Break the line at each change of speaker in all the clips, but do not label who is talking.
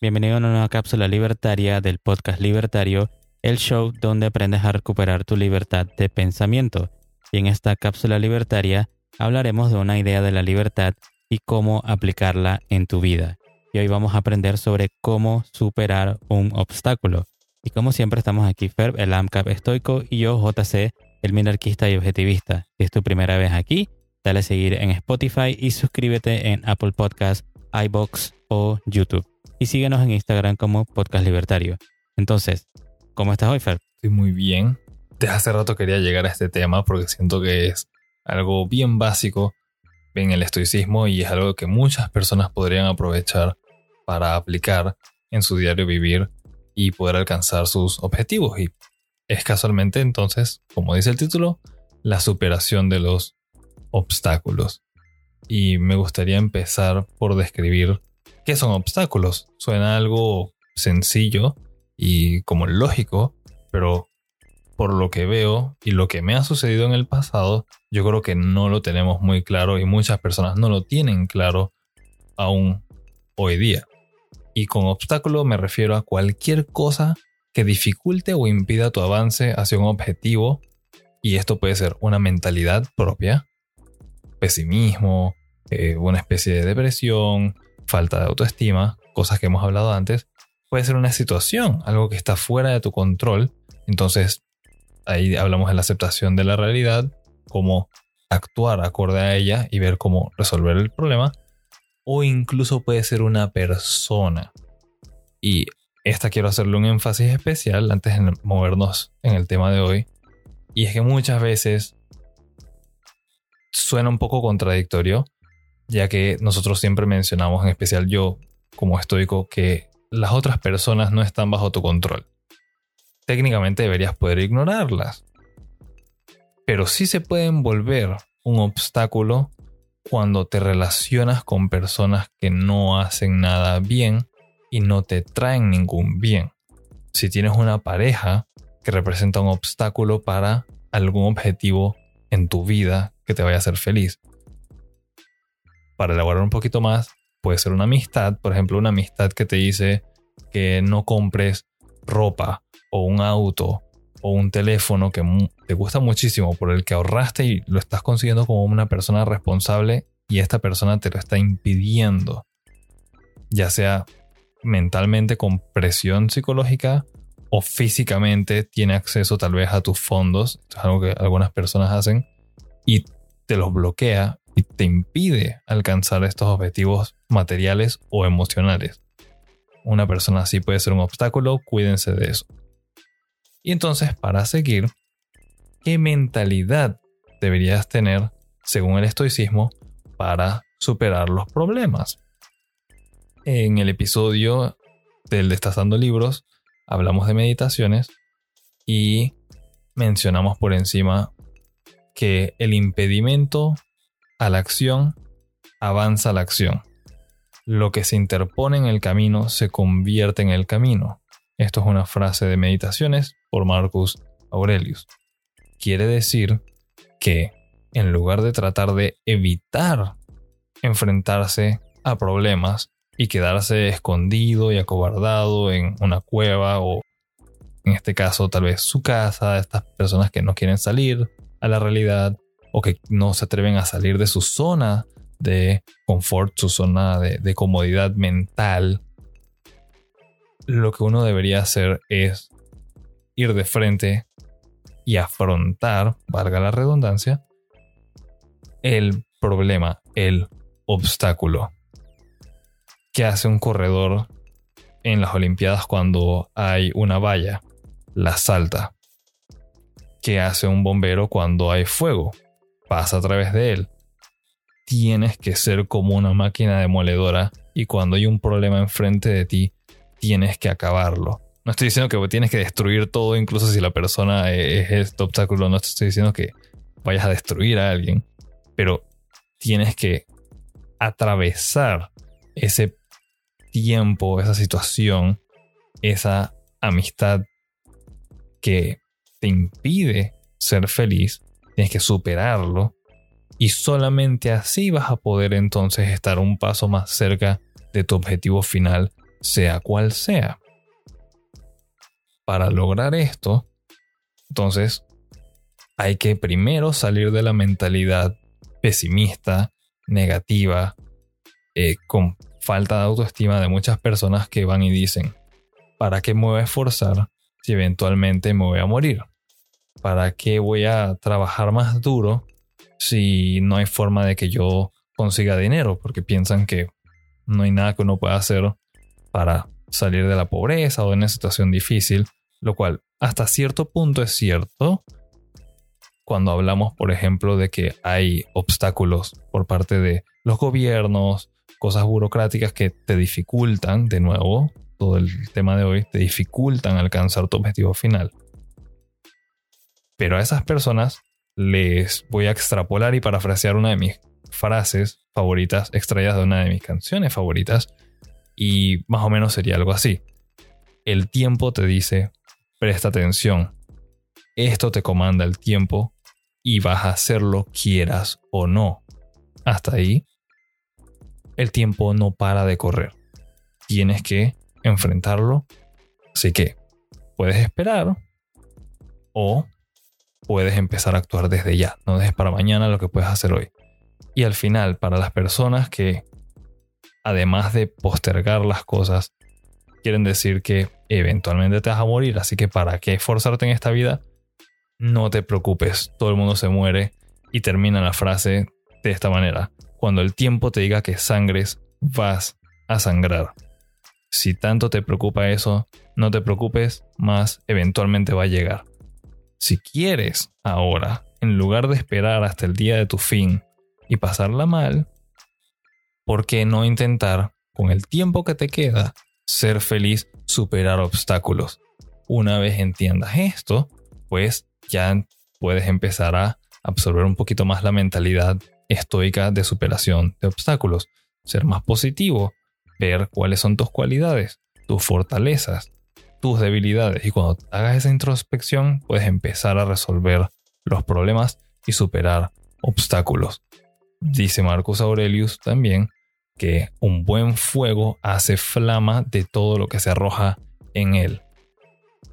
Bienvenido a una nueva cápsula libertaria del podcast Libertario, el show donde aprendes a recuperar tu libertad de pensamiento. Y en esta cápsula libertaria hablaremos de una idea de la libertad y cómo aplicarla en tu vida. Y hoy vamos a aprender sobre cómo superar un obstáculo. Y como siempre estamos aquí Ferb, el AMCAP estoico, y yo JC, el minarquista y objetivista. Si es tu primera vez aquí, dale a seguir en Spotify y suscríbete en Apple Podcasts, iBox o YouTube. Y síguenos en Instagram como Podcast Libertario. Entonces, ¿cómo estás hoy, Fer?
Estoy muy bien. Desde hace rato quería llegar a este tema porque siento que es algo bien básico en el estoicismo y es algo que muchas personas podrían aprovechar para aplicar en su diario vivir y poder alcanzar sus objetivos. Y es casualmente entonces, como dice el título, la superación de los obstáculos. Y me gustaría empezar por describir qué son obstáculos. Suena algo sencillo y como lógico, pero por lo que veo y lo que me ha sucedido en el pasado, yo creo que no lo tenemos muy claro y muchas personas no lo tienen claro aún hoy día. Y con obstáculo me refiero a cualquier cosa que dificulte o impida tu avance hacia un objetivo. Y esto puede ser una mentalidad propia, pesimismo, eh, una especie de depresión, falta de autoestima, cosas que hemos hablado antes. Puede ser una situación, algo que está fuera de tu control. Entonces, ahí hablamos de la aceptación de la realidad, cómo actuar acorde a ella y ver cómo resolver el problema. O incluso puede ser una persona. Y esta quiero hacerle un énfasis especial antes de movernos en el tema de hoy. Y es que muchas veces suena un poco contradictorio, ya que nosotros siempre mencionamos, en especial yo como estoico, que las otras personas no están bajo tu control. Técnicamente deberías poder ignorarlas. Pero sí se pueden volver un obstáculo cuando te relacionas con personas que no hacen nada bien y no te traen ningún bien. Si tienes una pareja que representa un obstáculo para algún objetivo en tu vida que te vaya a hacer feliz. Para elaborar un poquito más, puede ser una amistad, por ejemplo, una amistad que te dice que no compres ropa o un auto o un teléfono que te gusta muchísimo por el que ahorraste y lo estás consiguiendo como una persona responsable y esta persona te lo está impidiendo. Ya sea mentalmente con presión psicológica o físicamente tiene acceso tal vez a tus fondos, es algo que algunas personas hacen, y te los bloquea y te impide alcanzar estos objetivos materiales o emocionales. Una persona así puede ser un obstáculo, cuídense de eso. Y entonces, para seguir, ¿qué mentalidad deberías tener, según el estoicismo, para superar los problemas? En el episodio del Destazando Libros hablamos de meditaciones y mencionamos por encima que el impedimento a la acción avanza la acción. Lo que se interpone en el camino se convierte en el camino. Esto es una frase de meditaciones por Marcus Aurelius. Quiere decir que en lugar de tratar de evitar enfrentarse a problemas, y quedarse escondido y acobardado en una cueva o en este caso tal vez su casa, estas personas que no quieren salir a la realidad o que no se atreven a salir de su zona de confort, su zona de, comodidad mental, lo que uno debería hacer es ir de frente y afrontar, valga la redundancia, el problema, el obstáculo. ¿Qué hace un corredor en las Olimpiadas cuando hay una valla? La salta. ¿Qué hace un bombero cuando hay fuego? Pasa a través de él. Tienes que ser como una máquina demoledora y cuando hay un problema enfrente de ti, tienes que acabarlo. No estoy diciendo que tienes que destruir todo, incluso si la persona es este obstáculo, no estoy diciendo que vayas a destruir a alguien, pero tienes que atravesar ese tiempo, esa situación, esa amistad que te impide ser feliz, tienes que superarlo y solamente así vas a poder entonces estar un paso más cerca de tu objetivo final, sea cual sea. Para lograr esto, entonces, hay que primero salir de la mentalidad pesimista, negativa, eh, con falta de autoestima de muchas personas que van y dicen, ¿para qué me voy a esforzar si eventualmente me voy a morir? ¿Para qué voy a trabajar más duro si no hay forma de que yo consiga dinero? Porque piensan que no hay nada que uno pueda hacer para salir de la pobreza o de una situación difícil, lo cual hasta cierto punto es cierto cuando hablamos, por ejemplo, de que hay obstáculos por parte de los gobiernos, cosas burocráticas que te dificultan, de nuevo, todo el tema de hoy, te dificultan alcanzar tu objetivo final. Pero a esas personas les voy a extrapolar y parafrasear una de mis frases favoritas extraídas de una de mis canciones favoritas y más o menos sería algo así. El tiempo te dice, presta atención, esto te comanda el tiempo y vas a hacerlo quieras o no. Hasta ahí, el tiempo no para de correr. Tienes que enfrentarlo. Así que puedes esperar o puedes empezar a actuar desde ya. No dejes para mañana lo que puedes hacer hoy. Y al final, para las personas que, además de postergar las cosas, quieren decir que eventualmente te vas a morir, así que ¿para qué esforzarte en esta vida? No te preocupes, todo el mundo se muere y termina la frase de esta manera. Cuando el tiempo te diga que sangres, vas a sangrar. Si tanto te preocupa eso, no te preocupes, más eventualmente va a llegar. Si quieres ahora, en lugar de esperar hasta el día de tu fin y pasarla mal, ¿por qué no intentar, con el tiempo que te queda, ser feliz, superar obstáculos? Una vez entiendas esto, pues ya puedes empezar a absorber un poquito más la mentalidad estoica de superación de obstáculos, ser más positivo, ver cuáles son tus cualidades, tus fortalezas, tus debilidades y cuando hagas esa introspección puedes empezar a resolver los problemas y superar obstáculos. Dice Marcus Aurelius también que un buen fuego hace flama de todo lo que se arroja en él.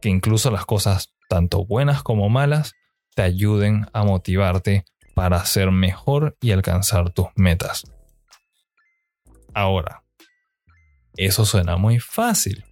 Que incluso las cosas, tanto buenas como malas, te ayuden a motivarte para ser mejor y alcanzar tus metas. Ahora, eso suena muy fácil.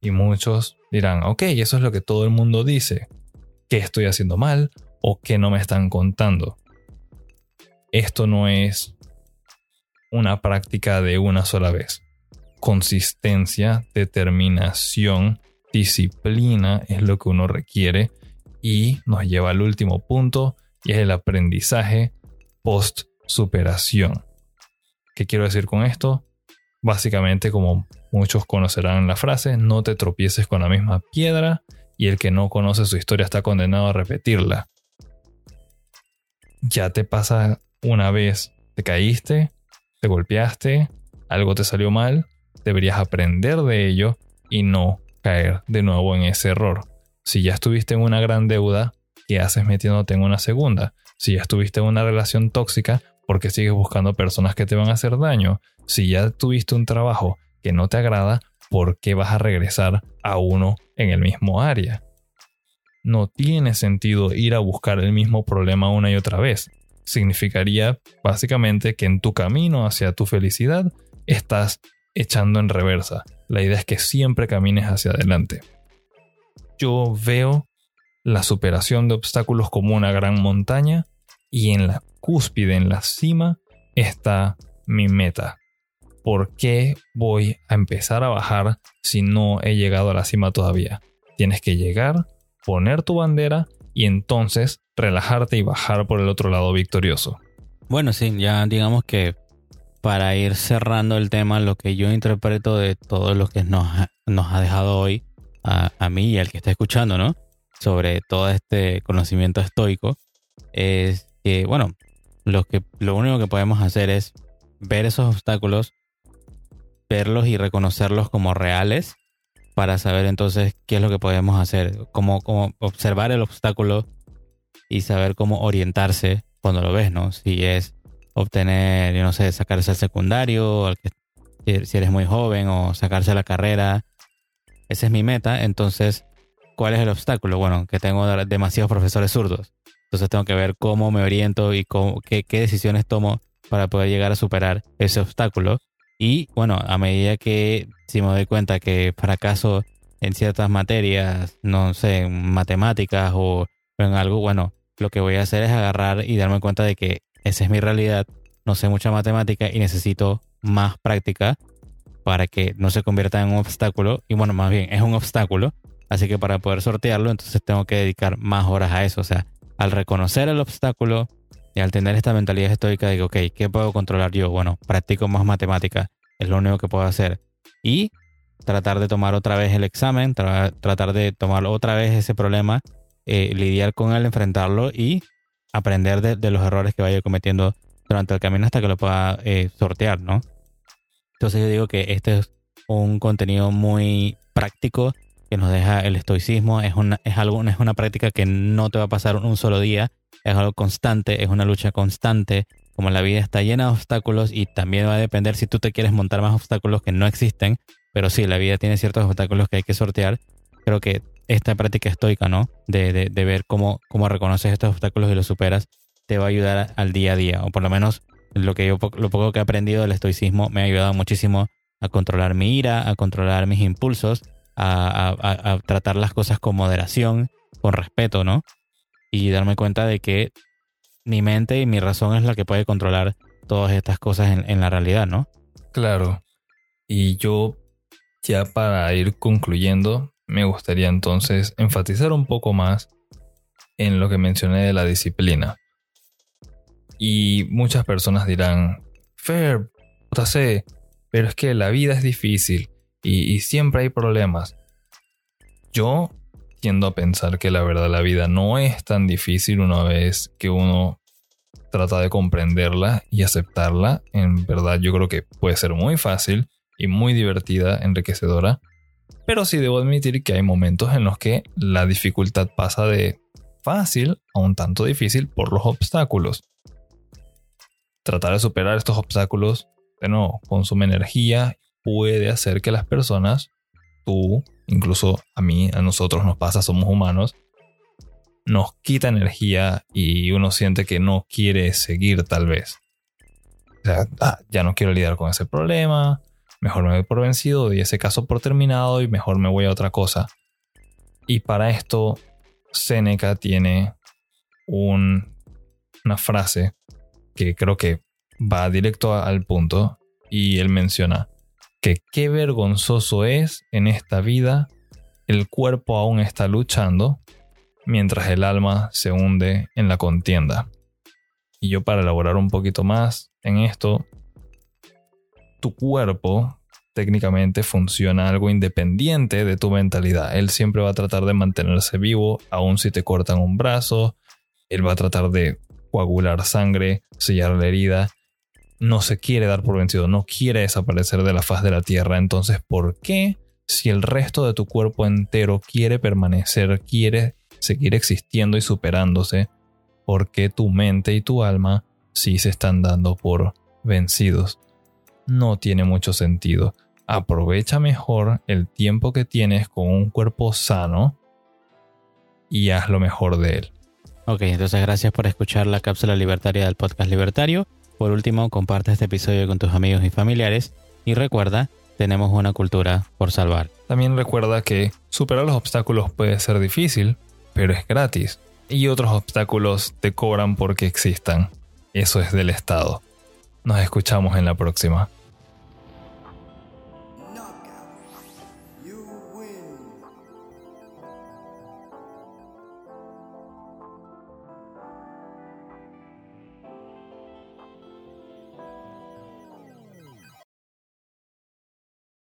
Y muchos dirán, ok, eso es lo que todo el mundo dice. ¿Qué estoy haciendo mal o qué no me están contando? Esto no es una práctica de una sola vez. Consistencia, determinación, disciplina es lo que uno requiere y nos lleva al último punto y es el aprendizaje post superación. ¿Qué quiero decir con esto? Básicamente, como muchos conocerán la frase, no te tropieces con la misma piedra y el que no conoce su historia está condenado a repetirla. Ya te pasa una vez, te caíste, te golpeaste, algo te salió mal, deberías aprender de ello y no caer de nuevo en ese error. Si ya estuviste en una gran deuda, ¿qué haces metiéndote en una segunda? Si ya estuviste en una relación tóxica, ¿por qué sigues buscando personas que te van a hacer daño? Si ya tuviste un trabajo que no te agrada, ¿por qué vas a regresar a uno en el mismo área? No tiene sentido ir a buscar el mismo problema una y otra vez. Significaría básicamente que en tu camino hacia tu felicidad estás echando en reversa. La idea es que siempre camines hacia adelante. Yo veo la superación de obstáculos como una gran montaña y en la cúspide, en la cima, está mi meta, ¿por qué voy a empezar a bajar si no he llegado a la cima todavía? Tienes que llegar, poner tu bandera y entonces relajarte y bajar por el otro lado victorioso.
Bueno, sí, ya digamos que para ir cerrando el tema, lo que yo interpreto de todo lo que nos, ha dejado hoy a, a mí y al que está escuchando, ¿no? Sobre todo este conocimiento estoico, es que, bueno, lo, que, lo único que podemos hacer es ver esos obstáculos, verlos y reconocerlos como reales para saber entonces qué es lo que podemos hacer, cómo, observar el obstáculo y saber cómo orientarse cuando lo ves, ¿no? Si es obtener, yo no sé, sacarse secundario, al que si eres muy joven o sacarse la carrera. Esa es mi meta. Entonces, ¿cuál es el obstáculo? Bueno, que tengo demasiados profesores zurdos. Entonces tengo que ver cómo me oriento y qué, qué decisiones tomo para poder llegar a superar ese obstáculo. Y bueno, a medida que si me doy cuenta que fracaso en ciertas materias, no sé, en matemáticas o en algo, bueno, lo que voy a hacer es agarrar y darme cuenta de que esa es mi realidad, no sé mucha matemática y necesito más práctica para que no se convierta en un obstáculo. Y bueno, más bien, es un obstáculo. Así que para poder sortearlo, entonces tengo que dedicar más horas a eso. O sea, al reconocer el obstáculo y al tener esta mentalidad estoica, digo, ok, ¿qué puedo controlar yo? Bueno, practico más matemática. Es lo único que puedo hacer. Y tratar de tomar otra vez el examen, tratar de tomar otra vez ese problema, eh, lidiar con él, enfrentarlo y aprender de, los errores que vaya cometiendo durante el camino hasta que lo pueda eh, sortear, ¿no? Entonces yo digo que este es un contenido muy práctico que nos deja el estoicismo. Es una, es algo, es una práctica que no te va a pasar un solo día. Es algo constante, es una lucha constante. Como la vida está llena de obstáculos y también va a depender si tú te quieres montar más obstáculos que no existen. Pero sí, la vida tiene ciertos obstáculos que hay que sortear. Creo que esta práctica estoica, ¿no? De, de, ver cómo, cómo reconoces estos obstáculos y los superas, te va a ayudar al día a día. O por lo menos lo que yo lo poco que he aprendido del estoicismo me ha ayudado muchísimo a controlar mi ira, a controlar mis impulsos, a, tratar las cosas con moderación, con respeto, ¿no? Y darme cuenta de que mi mente y mi razón es la que puede controlar todas estas cosas en, la realidad, ¿no?
Claro. Y yo, ya para ir concluyendo, me gustaría entonces enfatizar un poco más en lo que mencioné de la disciplina. Y muchas personas dirán, Fer, puta sé, pero es que la vida es difícil y, siempre hay problemas. Yo tiendo a pensar que la verdad la vida no es tan difícil una vez que uno trata de comprenderla y aceptarla. En verdad yo creo que puede ser muy fácil y muy divertida, enriquecedora. Pero sí debo admitir que hay momentos en los que la dificultad pasa de fácil a un tanto difícil por los obstáculos tratar de superar estos obstáculos, de nuevo, consume energía, puede hacer que las personas, tú, incluso a mí, a nosotros nos pasa, somos humanos, nos quita energía y uno siente que no quiere seguir tal vez. O sea, ah, ya no quiero lidiar con ese problema, mejor me voy por vencido, y ese caso por terminado y mejor me voy a otra cosa. Y para esto, Seneca tiene un, una frase que creo que va directo al punto y él menciona que qué vergonzoso es en esta vida el cuerpo aún está luchando mientras el alma se hunde en la contienda. Y yo para elaborar un poquito más en esto, tu cuerpo técnicamente funciona algo independiente de tu mentalidad. Él siempre va a tratar de mantenerse vivo, aun si te cortan un brazo. Él va a tratar de coagular sangre, sellar la herida. No se quiere dar por vencido, no quiere desaparecer de la faz de la tierra. Entonces, ¿por qué si el resto de tu cuerpo entero quiere permanecer, quiere seguir existiendo y superándose, ¿por qué tu mente y tu alma sí se están dando por vencidos? No tiene mucho sentido. Aprovecha mejor el tiempo que tienes con un cuerpo sano y haz lo mejor de él.
Ok, entonces gracias por escuchar la cápsula libertaria del podcast libertario. Por último, comparte este episodio con tus amigos y familiares y recuerda, tenemos una cultura por salvar.
También recuerda que superar los obstáculos puede ser difícil, pero es gratis. Y otros obstáculos te cobran porque existan. Eso es del Estado. Nos escuchamos en la próxima.